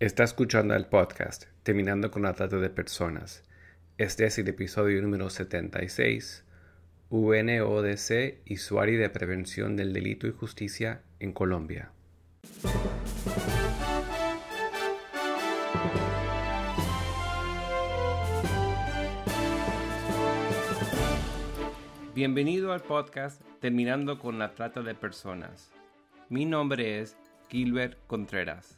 Está escuchando el podcast Terminando con la Trata de Personas. Este es el episodio número 76, UNODC y Suari de Prevención del Delito y Justicia en Colombia. Bienvenido al podcast Terminando con la Trata de Personas. Mi nombre es Gilbert Contreras.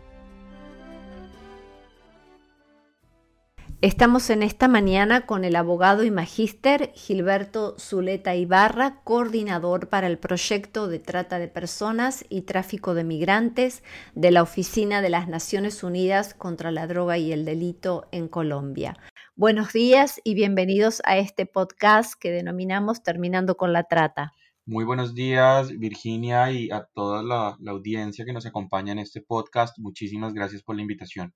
Estamos en esta mañana con el abogado y magíster Gilberto Zuleta Ibarra, coordinador para el proyecto de trata de personas y tráfico de migrantes de la Oficina de las Naciones Unidas contra la Droga y el Delito en Colombia. Buenos días y bienvenidos a este podcast que denominamos Terminando con la Trata. Muy buenos días, Virginia, y a toda la, la audiencia que nos acompaña en este podcast. Muchísimas gracias por la invitación.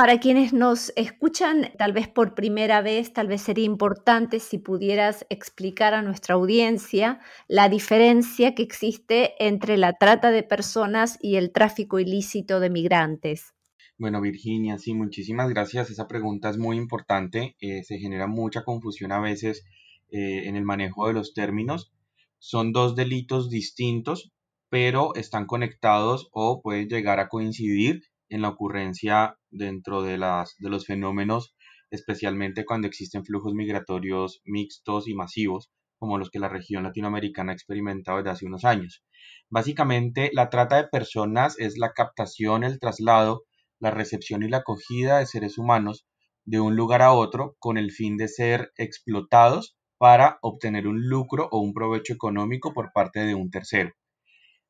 Para quienes nos escuchan, tal vez por primera vez, tal vez sería importante si pudieras explicar a nuestra audiencia la diferencia que existe entre la trata de personas y el tráfico ilícito de migrantes. Bueno, Virginia, sí, muchísimas gracias. Esa pregunta es muy importante. Eh, se genera mucha confusión a veces eh, en el manejo de los términos. Son dos delitos distintos, pero están conectados o pueden llegar a coincidir en la ocurrencia dentro de, las, de los fenómenos, especialmente cuando existen flujos migratorios mixtos y masivos, como los que la región latinoamericana ha experimentado desde hace unos años. Básicamente, la trata de personas es la captación, el traslado, la recepción y la acogida de seres humanos de un lugar a otro con el fin de ser explotados para obtener un lucro o un provecho económico por parte de un tercero.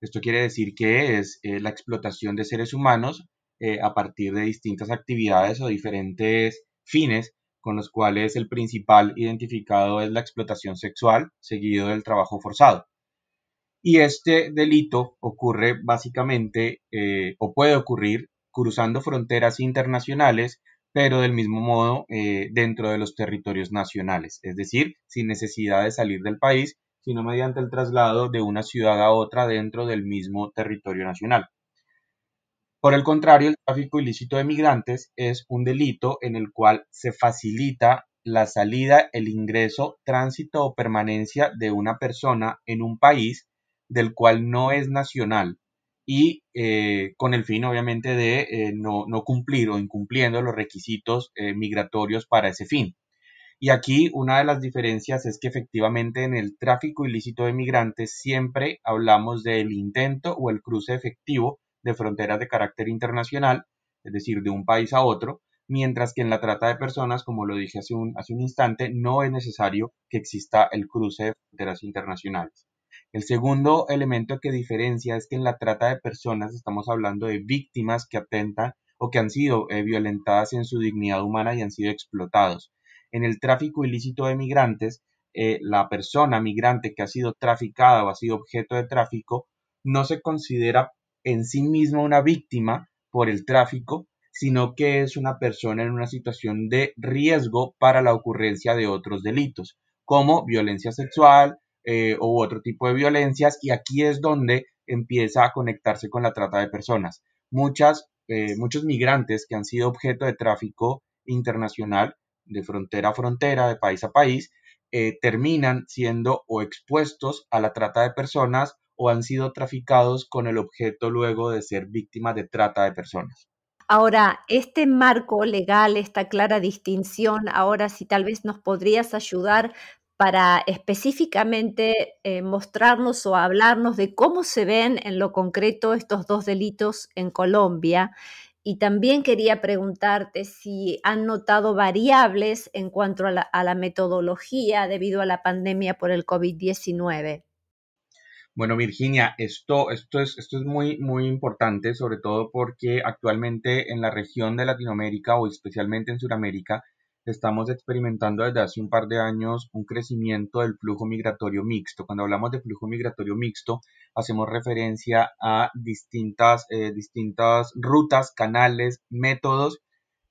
Esto quiere decir que es eh, la explotación de seres humanos eh, a partir de distintas actividades o diferentes fines con los cuales el principal identificado es la explotación sexual, seguido del trabajo forzado. Y este delito ocurre básicamente eh, o puede ocurrir cruzando fronteras internacionales, pero del mismo modo eh, dentro de los territorios nacionales, es decir, sin necesidad de salir del país, sino mediante el traslado de una ciudad a otra dentro del mismo territorio nacional. Por el contrario, el tráfico ilícito de migrantes es un delito en el cual se facilita la salida, el ingreso, tránsito o permanencia de una persona en un país del cual no es nacional y eh, con el fin obviamente de eh, no, cumplir o incumpliendo los requisitos eh, migratorios para ese fin. Y aquí una de las diferencias es que efectivamente en el tráfico ilícito de migrantes siempre hablamos del intento o el cruce efectivo de fronteras de carácter internacional, es decir, de un país a otro, mientras que en la trata de personas, como lo dije hace un, hace un instante, no es necesario que exista el cruce de fronteras internacionales. El segundo elemento que diferencia es que en la trata de personas estamos hablando de víctimas que atentan o que han sido eh, violentadas en su dignidad humana y han sido explotados. En el tráfico ilícito de migrantes, eh, la persona migrante que ha sido traficada o ha sido objeto de tráfico no se considera en sí misma una víctima por el tráfico, sino que es una persona en una situación de riesgo para la ocurrencia de otros delitos, como violencia sexual eh, u otro tipo de violencias, y aquí es donde empieza a conectarse con la trata de personas. Muchas, eh, muchos migrantes que han sido objeto de tráfico internacional, de frontera a frontera, de país a país, eh, terminan siendo o expuestos a la trata de personas o han sido traficados con el objeto luego de ser víctimas de trata de personas. Ahora, este marco legal, esta clara distinción, ahora si tal vez nos podrías ayudar para específicamente eh, mostrarnos o hablarnos de cómo se ven en lo concreto estos dos delitos en Colombia. Y también quería preguntarte si han notado variables en cuanto a la, a la metodología debido a la pandemia por el COVID-19. Bueno, Virginia, esto, esto, es, esto es muy, muy importante, sobre todo porque actualmente en la región de Latinoamérica o especialmente en Sudamérica estamos experimentando desde hace un par de años un crecimiento del flujo migratorio mixto. Cuando hablamos de flujo migratorio mixto, hacemos referencia a distintas, eh, distintas rutas, canales, métodos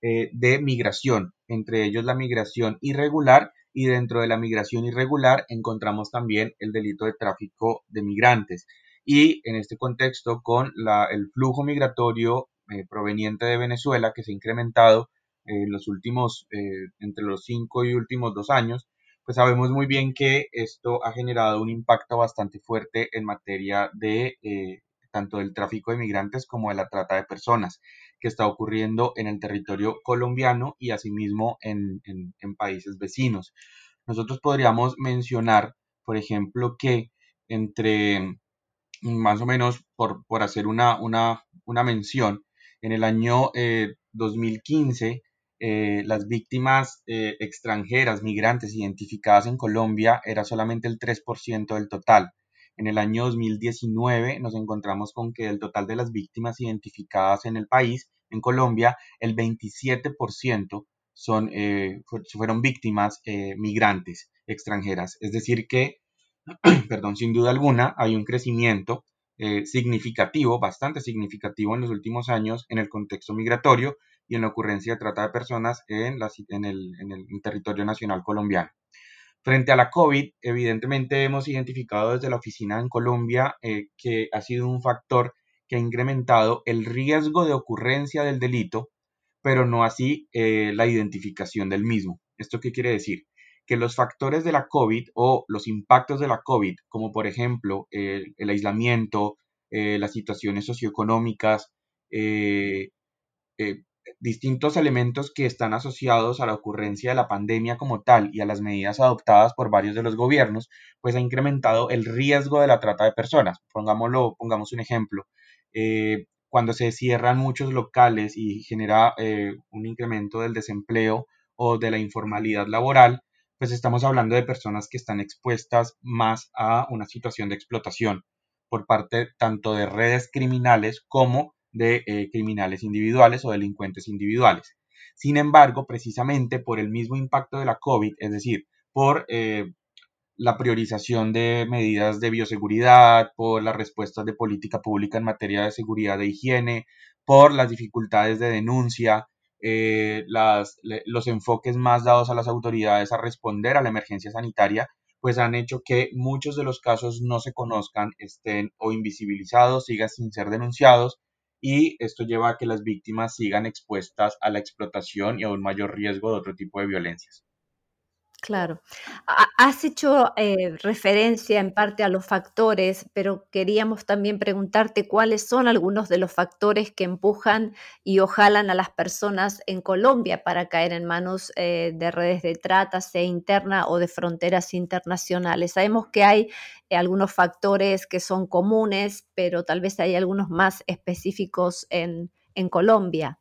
eh, de migración, entre ellos la migración irregular y dentro de la migración irregular encontramos también el delito de tráfico de migrantes. Y en este contexto, con el flujo migratorio eh, proveniente de Venezuela que se ha incrementado en los últimos, eh, entre los cinco y últimos dos años, pues sabemos muy bien que esto ha generado un impacto bastante fuerte en materia de eh, tanto del tráfico de migrantes como de la trata de personas que está ocurriendo en el territorio colombiano y asimismo en, países vecinos. Nosotros podríamos mencionar, por ejemplo, que entre más o menos, por, hacer una, mención, en el año 2015 eh, eh, las víctimas eh, extranjeras, migrantes identificadas en Colombia era solamente el 3% del total. En el año 2019 nos encontramos con que el total de las víctimas identificadas en el país, en Colombia, el 27% son, eh, fueron víctimas migrantes extranjeras. Es decir que, perdón, sin duda alguna hay un crecimiento significativo, bastante significativo en los últimos años en el contexto migratorio y en la ocurrencia de trata de personas en, en, el, territorio nacional colombiano. Frente a la COVID, evidentemente hemos identificado desde la oficina en Colombia eh, que ha sido un factor que ha incrementado el riesgo de ocurrencia del delito, pero no así eh, la identificación del mismo. ¿Esto qué quiere decir? Que los factores de la COVID o los impactos de la COVID, como por ejemplo el aislamiento, eh, las situaciones socioeconómicas, distintos elementos que están asociados a la ocurrencia de la pandemia como tal y a las medidas adoptadas por varios de los gobiernos, pues ha incrementado el riesgo de la trata de personas. Pongámoslo, pongamos un ejemplo. Eh, cuando se cierran muchos locales y genera eh, un incremento del desempleo o de la informalidad laboral, pues estamos hablando de personas que están expuestas más a una situación de explotación por parte tanto de redes criminales como de eh, criminales individuales o delincuentes individuales. Sin embargo, precisamente por el mismo impacto de la COVID, es decir, por eh, la priorización de medidas de bioseguridad, por las respuestas de política pública en materia de seguridad e higiene, por las dificultades de denuncia, eh, los enfoques más dados a las autoridades a responder a la emergencia sanitaria, pues han hecho que muchos de los casos no se conozcan, estén o invisibilizados, sigan sin ser denunciados y esto lleva a que las víctimas sigan expuestas a la explotación y a un mayor riesgo de otro tipo de violencias. Claro. Has hecho eh, referencia en parte a los factores, pero queríamos también preguntarte cuáles son algunos de los factores que empujan y ojalan a las personas en Colombia para caer en manos eh, de redes de trata, sea interna o de fronteras internacionales. Sabemos que hay eh, algunos factores que son comunes, pero tal vez hay algunos más específicos en Colombia.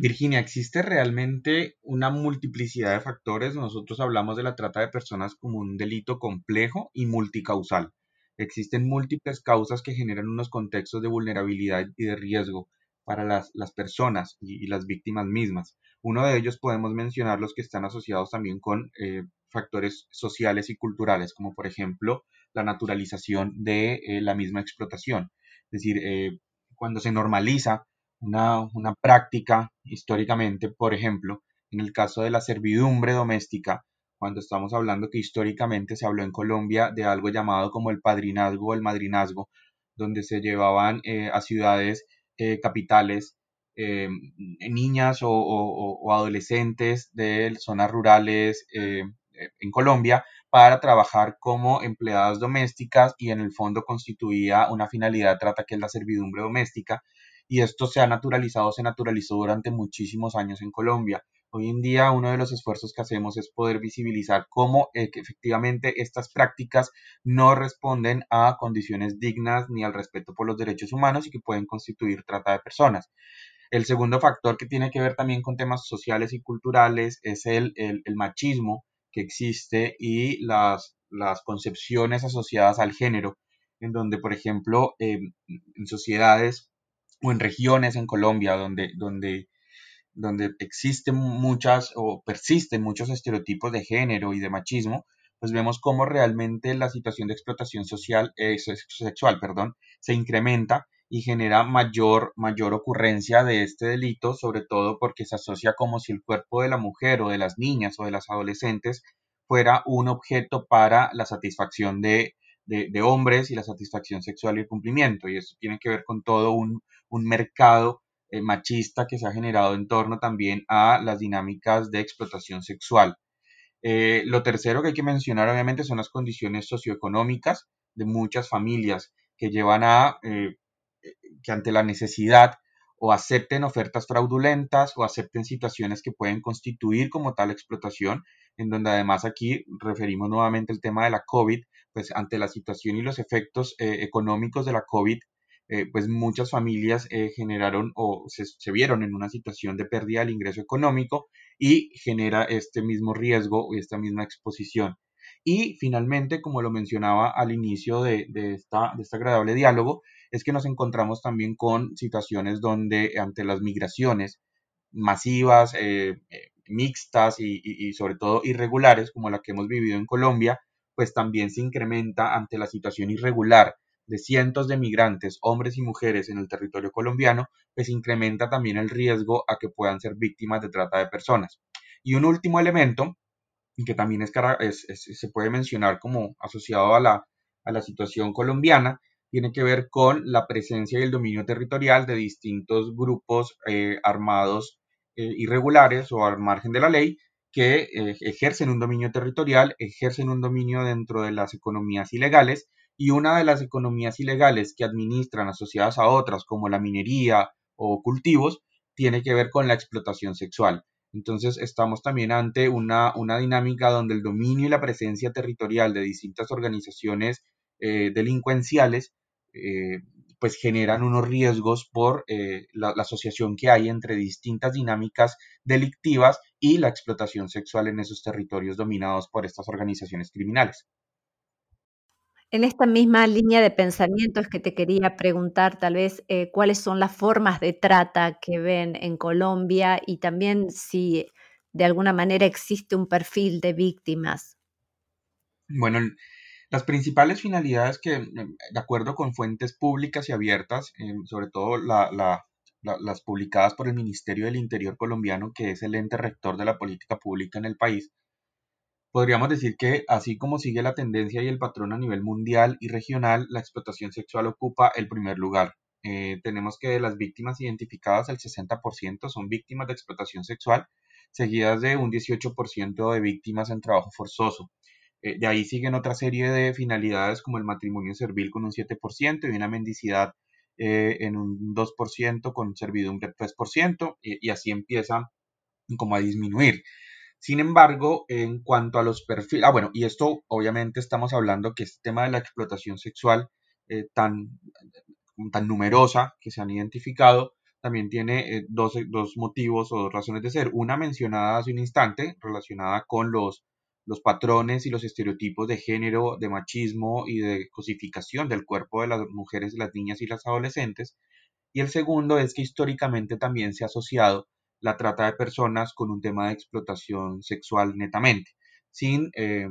Virginia, ¿existe realmente una multiplicidad de factores? Nosotros hablamos de la trata de personas como un delito complejo y multicausal. Existen múltiples causas que generan unos contextos de vulnerabilidad y de riesgo para las, personas y, las víctimas mismas. Uno de ellos podemos mencionar los que están asociados también con eh, factores sociales y culturales, como por ejemplo la naturalización de eh, la misma explotación. Es decir, eh, cuando se normaliza una, una práctica históricamente, por ejemplo, en el caso de la servidumbre doméstica, cuando estamos hablando que históricamente se habló en Colombia de algo llamado como el padrinazgo o el madrinazgo, donde se llevaban eh, a ciudades eh, capitales eh, niñas o, o, adolescentes de zonas rurales en Colombia para trabajar como empleadas domésticas y en el fondo constituía una finalidad trata que es la servidumbre doméstica y esto se ha naturalizado, se naturalizó durante muchísimos años en Colombia. Hoy en día uno de los esfuerzos que hacemos es poder visibilizar cómo eh, efectivamente estas prácticas no responden a condiciones dignas ni al respeto por los derechos humanos y que pueden constituir trata de personas. El segundo factor que tiene que ver también con temas sociales y culturales es el, machismo que existe y las, las concepciones asociadas al género, en donde, por ejemplo, em, en sociedades o en regiones en Colombia donde, donde donde existen muchas o persisten muchos estereotipos de género y de machismo, pues vemos cómo realmente la situación de explotación social, eh, sexual perdón, se incrementa y genera mayor, mayor ocurrencia de este delito, sobre todo porque se asocia como si el cuerpo de la mujer o de las niñas o de las adolescentes fuera un objeto para la satisfacción de, de, hombres y la satisfacción sexual y el cumplimiento. Y eso tiene que ver con todo un, un mercado eh, machista que se ha generado en torno también a las dinámicas de explotación sexual. Eh, lo tercero que hay que mencionar obviamente son las condiciones socioeconómicas de muchas familias que llevan a eh, que ante la necesidad o acepten ofertas fraudulentas o acepten situaciones que pueden constituir como tal explotación, en donde además aquí referimos nuevamente el tema de la COVID, pues ante la situación y los efectos eh, económicos de la COVID, eh, pues muchas familias eh, generaron o se, vieron en una situación de pérdida del ingreso económico y genera este mismo riesgo y esta misma exposición. Y finalmente, como lo mencionaba al inicio de, de, esta, de este agradable diálogo, es que nos encontramos también con situaciones donde ante las migraciones masivas, mixtas y, sobre todo irregulares, como la que hemos vivido en Colombia, pues también se incrementa ante la situación irregular de cientos de migrantes, hombres y mujeres en el territorio colombiano, pues incrementa también el riesgo a que puedan ser víctimas de trata de personas. Y un último elemento, que también se puede mencionar como asociado a la, a la situación colombiana, tiene que ver con la presencia y el dominio territorial de distintos grupos eh, armados eh, irregulares o al margen de la ley que eh, ejercen un dominio territorial, ejercen un dominio dentro de las economías ilegales y una de las economías ilegales que administran asociadas a otras como la minería o cultivos tiene que ver con la explotación sexual. Entonces estamos también ante una, una dinámica donde el dominio y la presencia territorial de distintas organizaciones delincuenciales eh, pues generan unos riesgos por eh, la, asociación que hay entre distintas dinámicas delictivas y la explotación sexual en esos territorios dominados por estas organizaciones criminales. En esta misma línea de pensamiento es que te quería preguntar tal vez eh, cuáles son las formas de trata que ven en Colombia y también si de alguna manera existe un perfil de víctimas. Bueno, las principales finalidades que, de acuerdo con fuentes públicas y abiertas, em, sobre todo las publicadas por el Ministerio del Interior colombiano, que es el ente rector de la política pública en el país, podríamos decir que así como sigue la tendencia y el patrón a nivel mundial y regional, la explotación sexual ocupa el primer lugar. Eh, tenemos que de las víctimas identificadas, el 60% son víctimas de explotación sexual, seguidas de un 18% de víctimas en trabajo forzoso. Eh, de ahí siguen otra serie de finalidades como el matrimonio servil con un 7% y una mendicidad eh, en un 2% con servidumbre 3% y, y así empieza como a disminuir. Sin embargo, en cuanto a los perfiles, ah, bueno, y esto obviamente estamos hablando que este tema de la explotación sexual eh, tan, tan numerosa que se han identificado, también tiene dos, dos, motivos o dos razones de ser. Una mencionada hace un instante, relacionada con los los patrones y los estereotipos de género, de machismo y de cosificación del cuerpo de las mujeres, las niñas y las adolescentes. Y el segundo es que históricamente también se ha asociado la trata de personas con un tema de explotación sexual netamente, sin eh,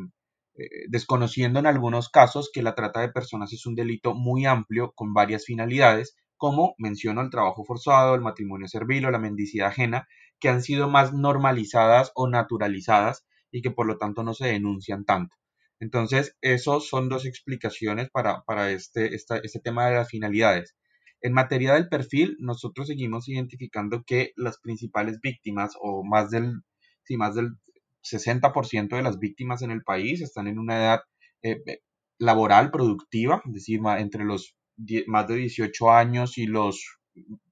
eh, desconociendo en algunos casos que la trata de personas es un delito muy amplio con varias finalidades, como menciono el trabajo forzado, el matrimonio servil o la mendicidad ajena, que han sido más normalizadas o naturalizadas y que por lo tanto no se denuncian tanto. Entonces, esos son dos explicaciones para, este, este tema de las finalidades. En materia del perfil, nosotros seguimos identificando que las principales víctimas, o más del, sí, más del 60% de las víctimas en el país están en una edad eh, eh, laboral, productiva, es decir, entre los más de 18 años y los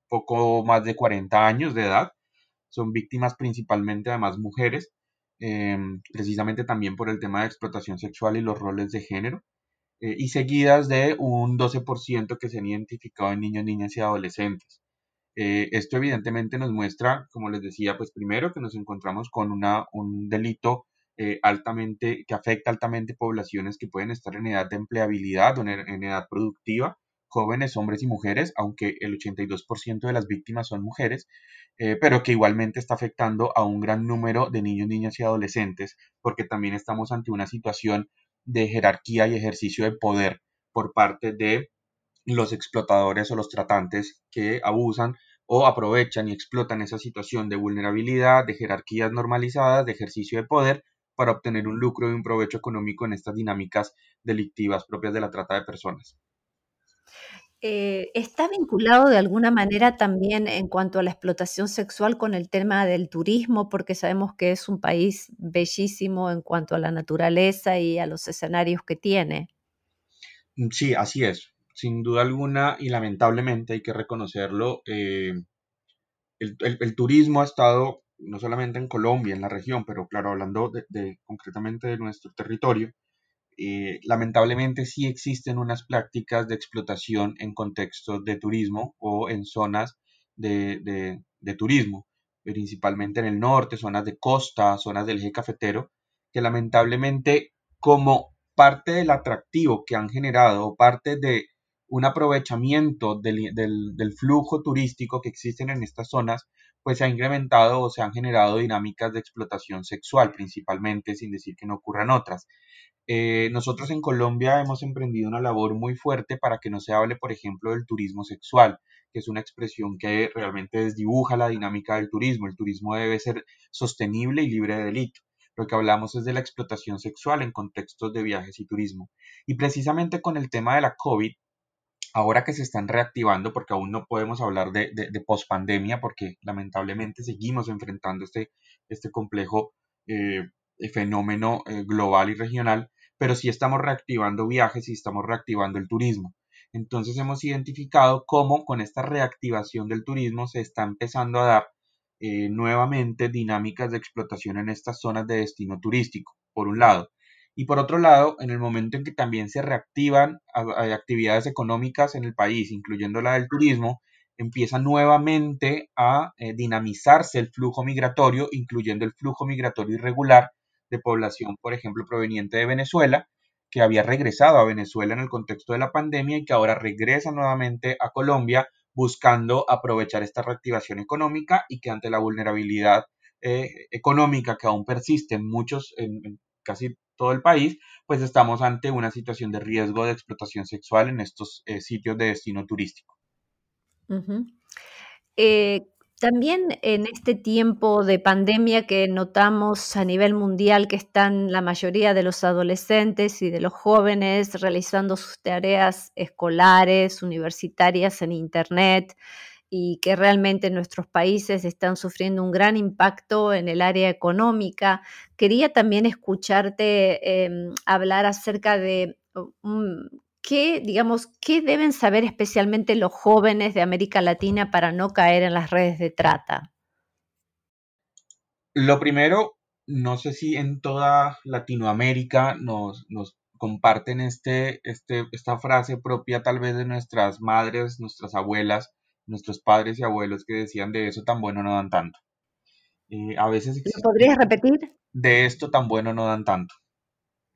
poco más de 40 años de edad. Son víctimas principalmente, además, mujeres. Em, precisamente también por el tema de explotación sexual y los roles de género, eh, y seguidas de un 12% que se han identificado en niños, niñas y adolescentes. Eh, esto evidentemente nos muestra, como les decía, pues primero que nos encontramos con una, un delito eh, altamente, que afecta altamente poblaciones que pueden estar en edad de empleabilidad o en, edad productiva, jóvenes, hombres y mujeres, aunque el 82% de las víctimas son mujeres, eh, pero que igualmente está afectando a un gran número de niños, niñas y adolescentes, porque también estamos ante una situación de jerarquía y ejercicio de poder por parte de los explotadores o los tratantes que abusan o aprovechan y explotan esa situación de vulnerabilidad, de jerarquías normalizadas, de ejercicio de poder para obtener un lucro y un provecho económico en estas dinámicas delictivas propias de la trata de personas. Eh, ¿Está vinculado de alguna manera también en cuanto a la explotación sexual con el tema del turismo? Porque sabemos que es un país bellísimo en cuanto a la naturaleza y a los escenarios que tiene. Mm, sí, así es. Sin duda alguna y lamentablemente hay que reconocerlo, eh, el, turismo ha estado no solamente en Colombia, en la región, pero claro, hablando de concretamente de nuestro territorio, eh, lamentablemente sí existen unas prácticas de explotación en contextos de turismo o en zonas de, turismo, principalmente en el norte, zonas de costa, zonas del eje cafetero, que lamentablemente como parte del atractivo que han generado o parte de un aprovechamiento del, flujo turístico que existen en estas zonas, pues se ha incrementado o se han generado dinámicas de explotación sexual principalmente, sin decir que no ocurran otras. Eh, nosotros en Colombia hemos emprendido una labor muy fuerte para que no se hable, por ejemplo, del turismo sexual, que es una expresión que realmente desdibuja la dinámica del turismo. El turismo debe ser sostenible y libre de delito. Lo que hablamos es de la explotación sexual en contextos de viajes y turismo. Y precisamente con el tema de la COVID, ahora que se están reactivando, porque aún no podemos hablar de, de, pospandemia, porque lamentablemente seguimos enfrentando este, este complejo eh, fenómeno eh, global y regional, pero sí estamos reactivando viajes y estamos reactivando el turismo. Entonces hemos identificado cómo con esta reactivación del turismo se está empezando a dar eh, nuevamente dinámicas de explotación en estas zonas de destino turístico, por un lado. Y por otro lado, en el momento en que también se reactivan actividades económicas en el país, incluyendo la del turismo, empieza nuevamente a eh, dinamizarse el flujo migratorio, incluyendo el flujo migratorio irregular de población, por ejemplo, proveniente de Venezuela, que había regresado a Venezuela en el contexto de la pandemia y que ahora regresa nuevamente a Colombia buscando aprovechar esta reactivación económica y que ante la vulnerabilidad eh, económica que aún persiste en muchos, en, casi todo el país, pues estamos ante una situación de riesgo de explotación sexual en estos eh, sitios de destino turístico. También en este tiempo de pandemia que notamos a nivel mundial que están la mayoría de los adolescentes y de los jóvenes realizando sus tareas escolares, universitarias en Internet y que realmente nuestros países están sufriendo un gran impacto en el área económica. Quería también escucharte em, hablar acerca de un, ¿qué, digamos, qué deben saber especialmente los jóvenes de América Latina para no caer en las redes de trata? Lo primero, no sé si en toda Latinoamérica nos, comparten este, este, esta frase propia tal vez de nuestras madres, nuestras abuelas, nuestros padres y abuelos que decían de eso tan bueno no dan tanto. Eh, a veces ¿Lo podrías repetir? De esto tan bueno no dan tanto.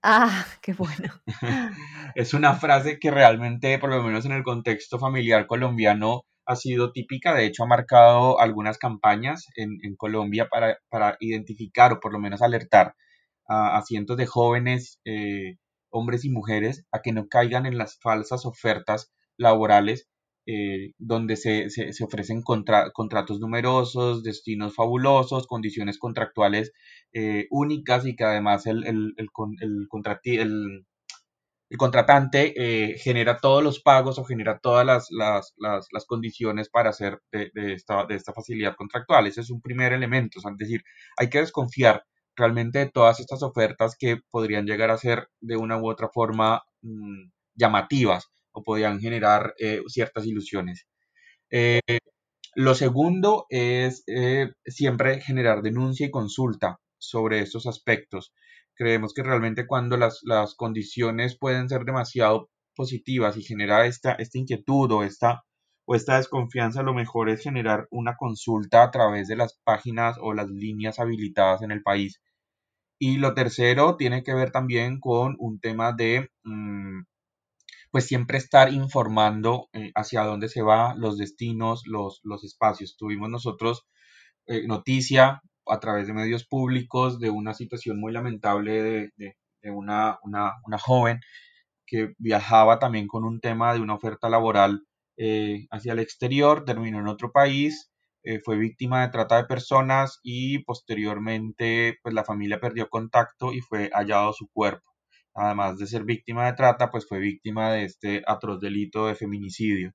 Ah, qué bueno. es una frase que realmente, por lo menos en el contexto familiar colombiano, ha sido típica. De hecho, ha marcado algunas campañas en, Colombia para, identificar o por lo menos alertar a, cientos de jóvenes, eh, hombres y mujeres, a que no caigan en las falsas ofertas laborales eh, donde se, se, ofrecen contratos numerosos, destinos fabulosos, condiciones contractuales eh, únicas y que además el, el, el, el, contratante eh, genera todos los pagos o genera todas las, las, las, condiciones para hacer de, de, esta, de esta facilidad contractual. Ese es un primer elemento, es decir, hay que desconfiar realmente de todas estas ofertas que podrían llegar a ser de una u otra forma mm, llamativas o podían generar eh, ciertas ilusiones. Eh, lo segundo es eh, siempre generar denuncia y consulta sobre estos aspectos. Creemos que realmente cuando las, las condiciones pueden ser demasiado positivas y genera esta, esta inquietud o esta, o esta desconfianza, lo mejor es generar una consulta a través de las páginas o las líneas habilitadas en el país. Y lo tercero tiene que ver también con un tema de mm, pues siempre estar informando eh, hacia dónde se va, los destinos, los, los espacios. Tuvimos nosotros eh, noticia a través de medios públicos de una situación muy lamentable de, una, una, una, joven que viajaba también con un tema de una oferta laboral eh, hacia el exterior, terminó en otro país, fue víctima de trata de personas y posteriormente pues la familia perdió contacto y fue hallado su cuerpo además de ser víctima de trata, pues fue víctima de este atroz delito de feminicidio.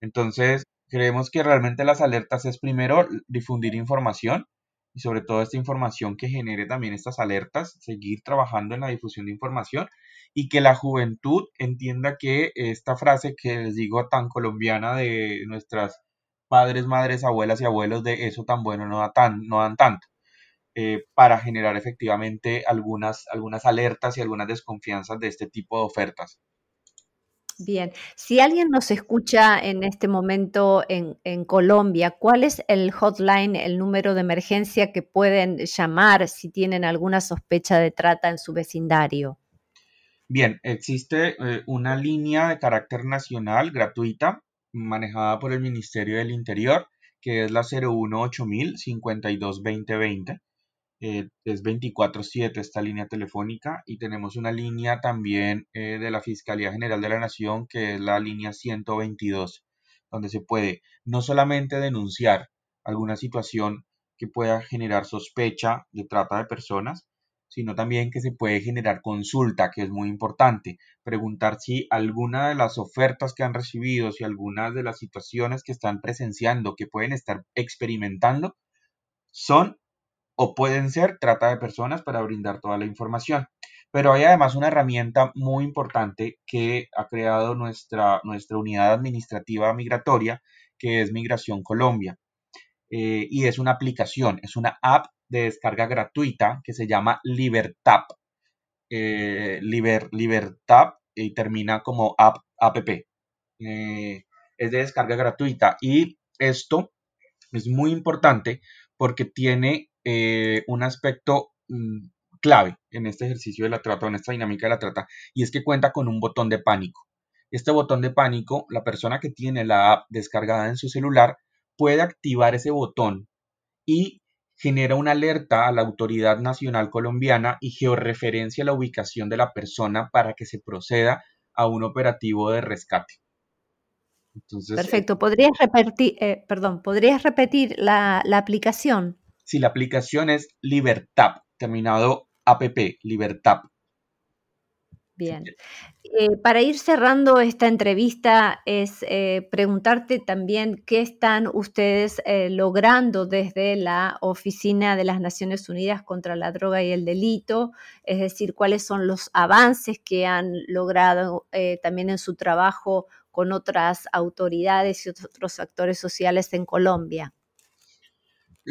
Entonces, creemos que realmente las alertas es primero difundir información y sobre todo esta información que genere también estas alertas, seguir trabajando en la difusión de información y que la juventud entienda que esta frase que les digo tan colombiana de nuestras padres, madres, abuelas y abuelos de eso tan bueno no, da tan, no dan tanto. Eh, para generar efectivamente algunas, algunas alertas y algunas desconfianzas de este tipo de ofertas. Bien, si alguien nos escucha en este momento en, en, Colombia, ¿cuál es el hotline, el número de emergencia que pueden llamar si tienen alguna sospecha de trata en su vecindario? Bien, existe eh, una línea de carácter nacional gratuita manejada por el Ministerio del Interior, que es la 018000 52 2020 eh, es 24/7 esta línea telefónica y tenemos una línea también eh, de la Fiscalía General de la Nación que es la línea 122, donde se puede no solamente denunciar alguna situación que pueda generar sospecha de trata de personas, sino también que se puede generar consulta, que es muy importante, preguntar si alguna de las ofertas que han recibido, si algunas de las situaciones que están presenciando, que pueden estar experimentando, son o pueden ser trata de personas para brindar toda la información. Pero hay además una herramienta muy importante que ha creado nuestra, nuestra unidad administrativa migratoria, que es Migración Colombia. Eh, y es una aplicación, es una app de descarga gratuita que se llama Libertap. Eh, Liber, Libertap y termina como app, app. Eh, es de descarga gratuita y esto es muy importante porque tiene eh, un aspecto mm, clave en este ejercicio de la trata, en esta dinámica de la trata, y es que cuenta con un botón de pánico. Este botón de pánico, la persona que tiene la app descargada en su celular puede activar ese botón y genera una alerta a la Autoridad Nacional Colombiana y georreferencia la ubicación de la persona para que se proceda a un operativo de rescate. Perfecto. ¿Podrías repetir, eh, perdón, ¿podrías repetir la aplicación? Si la aplicación es Libertap, terminado app, Libertap. Bien. Eh, para ir cerrando esta entrevista, es eh, preguntarte también qué están ustedes eh, logrando desde la Oficina de las Naciones Unidas contra la Droga y el Delito, es decir, cuáles son los avances que han logrado también en su trabajo con otras autoridades y otros actores sociales en Colombia.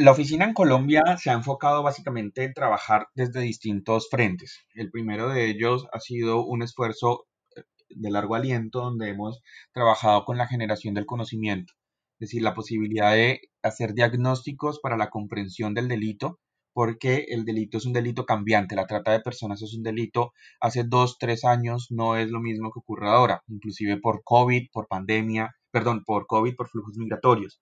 La oficina en Colombia se ha enfocado básicamente en trabajar desde distintos frentes. El primero de ellos ha sido un esfuerzo eh, de largo aliento donde hemos trabajado con la generación del conocimiento, es decir, la posibilidad de hacer diagnósticos para la comprensión del delito, porque el delito es un delito cambiante, la trata de personas es un delito hace dos, tres años no es lo mismo que ocurre ahora, inclusive por COVID, por pandemia, perdón, por COVID, por flujos migratorios.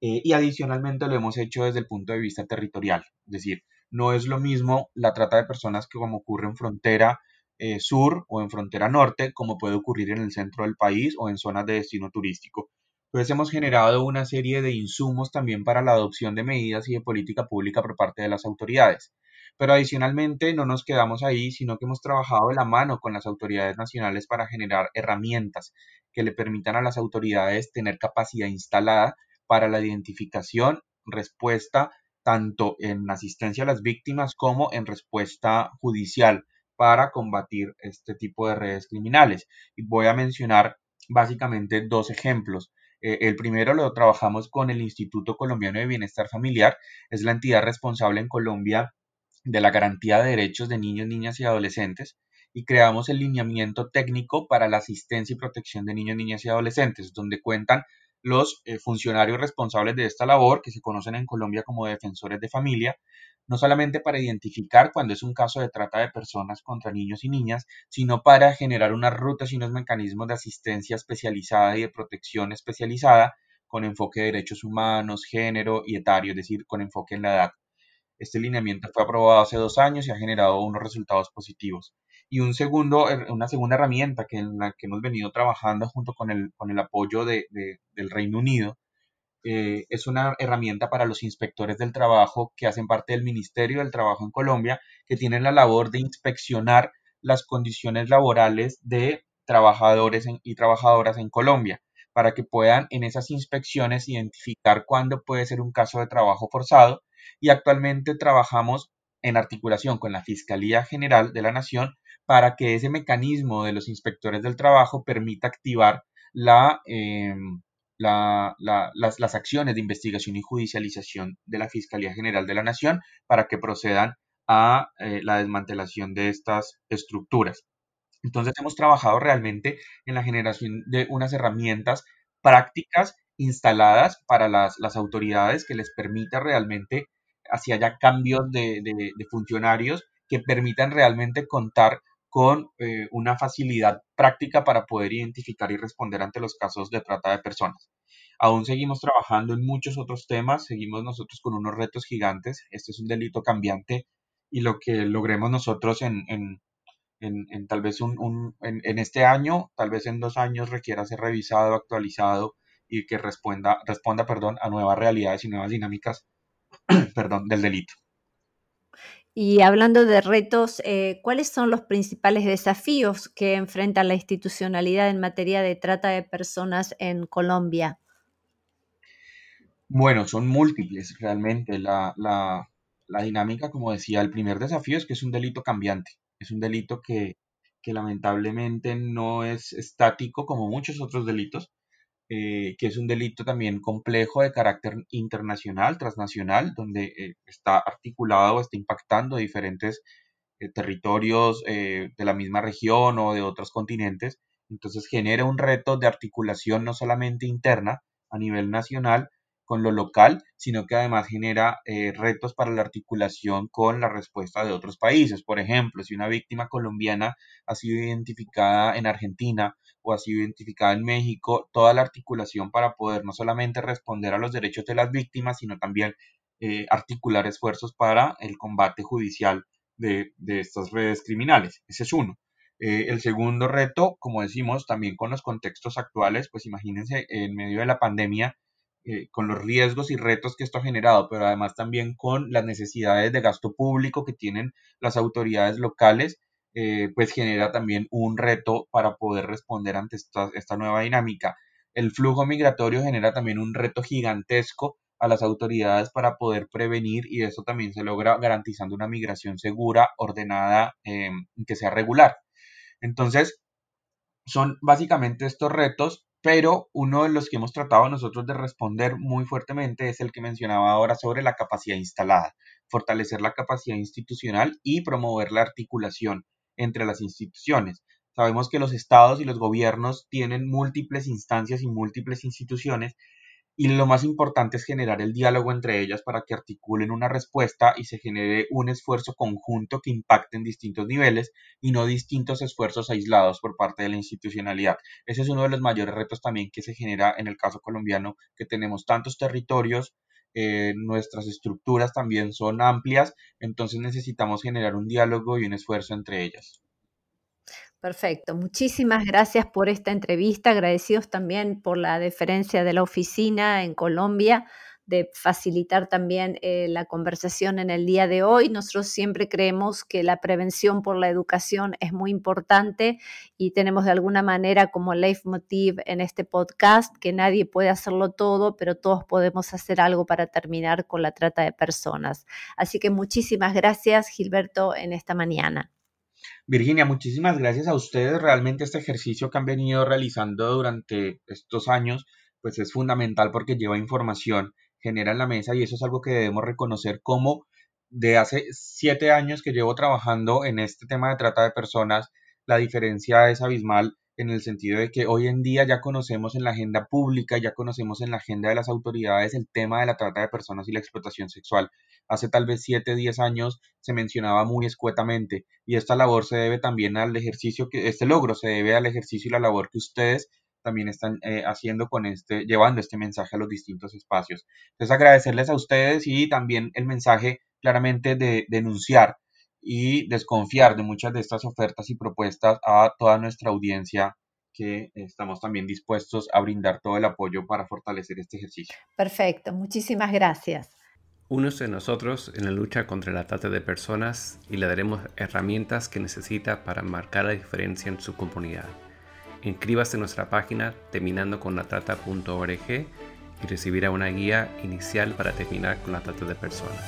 Eh, y adicionalmente lo hemos hecho desde el punto de vista territorial, es decir, no es lo mismo la trata de personas que como ocurre en frontera eh, sur o en frontera norte, como puede ocurrir en el centro del país o en zonas de destino turístico. Pues hemos generado una serie de insumos también para la adopción de medidas y de política pública por parte de las autoridades. Pero adicionalmente no nos quedamos ahí, sino que hemos trabajado de la mano con las autoridades nacionales para generar herramientas que le permitan a las autoridades tener capacidad instalada para la identificación, respuesta tanto en asistencia a las víctimas como en respuesta judicial para combatir este tipo de redes criminales. Y voy a mencionar básicamente dos ejemplos. Eh, el primero lo trabajamos con el Instituto Colombiano de Bienestar Familiar, es la entidad responsable en Colombia de la garantía de derechos de niños, niñas y adolescentes y creamos el lineamiento técnico para la asistencia y protección de niños, niñas y adolescentes, donde cuentan los eh, funcionarios responsables de esta labor, que se conocen en Colombia como defensores de familia, no solamente para identificar cuando es un caso de trata de personas contra niños y niñas, sino para generar unas rutas y unos mecanismos de asistencia especializada y de protección especializada con enfoque de derechos humanos, género y etario, es decir, con enfoque en la edad. Este lineamiento fue aprobado hace dos años y ha generado unos resultados positivos. Y un segundo, una segunda herramienta que en la que hemos venido trabajando junto con el, con el apoyo de, del Reino Unido eh, es una herramienta para los inspectores del trabajo que hacen parte del Ministerio del Trabajo en Colombia, que tienen la labor de inspeccionar las condiciones laborales de trabajadores y trabajadoras en Colombia, para que puedan en esas inspecciones identificar cuándo puede ser un caso de trabajo forzado. Y actualmente trabajamos en articulación con la Fiscalía General de la Nación para que ese mecanismo de los inspectores del trabajo permita activar em, las, acciones de investigación y judicialización de la Fiscalía General de la Nación para que procedan a eh, la desmantelación de estas estructuras. Entonces hemos trabajado realmente en la generación de unas herramientas prácticas instaladas para las, autoridades que les permita realmente, hacia haya cambios de, funcionarios que permitan realmente contar con eh, una facilidad práctica para poder identificar y responder ante los casos de trata de personas. Aún seguimos trabajando en muchos otros temas, seguimos nosotros con unos retos gigantes. Este es un delito cambiante y lo que logremos nosotros en, en, tal vez un, en, este año, tal vez en dos años requiera ser revisado, actualizado y que responda, responda perdón, a nuevas realidades y nuevas dinámicas perdón, del delito. Y hablando de retos, eh, ¿cuáles son los principales desafíos que enfrenta la institucionalidad en materia de trata de personas en Colombia? Bueno, son múltiples realmente. La, la, la dinámica, como decía, el primer desafío es que es un delito cambiante. Es un delito que, que lamentablemente no es estático como muchos otros delitos, eh, que es un delito también complejo de carácter internacional, transnacional, donde eh, está articulado, está impactando diferentes eh, territorios de la misma región o de otros continentes. Entonces genera un reto de articulación no solamente interna a nivel nacional, con lo local, sino que además genera eh, retos para la articulación con la respuesta de otros países. Por ejemplo, si una víctima colombiana ha sido identificada en Argentina o sido identificada en México, toda la articulación para poder no solamente responder a los derechos de las víctimas, sino también eh, articular esfuerzos para el combate judicial de, estas redes criminales. Ese es uno. Eh, el segundo reto, como decimos, también con los contextos actuales, pues imagínense en medio de la pandemia, eh, con los riesgos y retos que esto ha generado, pero además también con las necesidades de gasto público que tienen las autoridades locales, eh, pues genera también un reto para poder responder ante esta, nueva dinámica. El flujo migratorio genera también un reto gigantesco a las autoridades para poder prevenir y eso también se logra garantizando una migración segura, ordenada, eh, que sea regular. Entonces, son básicamente estos retos pero uno de los que hemos tratado nosotros de responder muy fuertemente es el que mencionaba ahora sobre la capacidad instalada, fortalecer la capacidad institucional y promover la articulación entre las instituciones. Sabemos que los estados y los gobiernos tienen múltiples instancias y múltiples instituciones y lo más importante es generar el diálogo entre ellas para que articulen una respuesta y se genere un esfuerzo conjunto que impacte en distintos niveles y no distintos esfuerzos aislados por parte de la institucionalidad. Ese es uno de los mayores retos también que se genera en el caso colombiano, que tenemos tantos territorios, eh, nuestras estructuras también son amplias, entonces necesitamos generar un diálogo y un esfuerzo entre ellas. Perfecto. Muchísimas gracias por esta entrevista. Agradecidos también por la deferencia de la oficina en Colombia de facilitar también eh, la conversación en el día de hoy. Nosotros siempre creemos que la prevención por la educación es muy importante y tenemos de alguna manera como leitmotiv en este podcast que nadie puede hacerlo todo, pero todos podemos hacer algo para terminar con la trata de personas. Así que muchísimas gracias, Gilberto, en esta mañana. Virginia, muchísimas gracias a ustedes. Realmente este ejercicio que han venido realizando durante estos años, pues es fundamental porque lleva información, genera en la mesa y eso es algo que debemos reconocer como de hace siete años que llevo trabajando en este tema de trata de personas, la diferencia es abismal en el sentido de que hoy en día ya conocemos en la agenda pública, ya conocemos en la agenda de las autoridades el tema de la trata de personas y la explotación sexual. Hace tal vez 7, 10 años se mencionaba muy escuetamente y esta labor se debe también al ejercicio que, este logro se debe al ejercicio y la labor que ustedes también están eh, haciendo con este, llevando este mensaje a los distintos espacios. Entonces agradecerles a ustedes y también el mensaje claramente de denunciar y desconfiar de muchas de estas ofertas y propuestas a toda nuestra audiencia que estamos también dispuestos a brindar todo el apoyo para fortalecer este ejercicio. Perfecto, muchísimas gracias. Únose a nosotros en la lucha contra la trata de personas y le daremos herramientas que necesita para marcar la diferencia en su comunidad. Inscríbase en nuestra página terminando con la trata.org y recibirá una guía inicial para terminar con la trata de personas.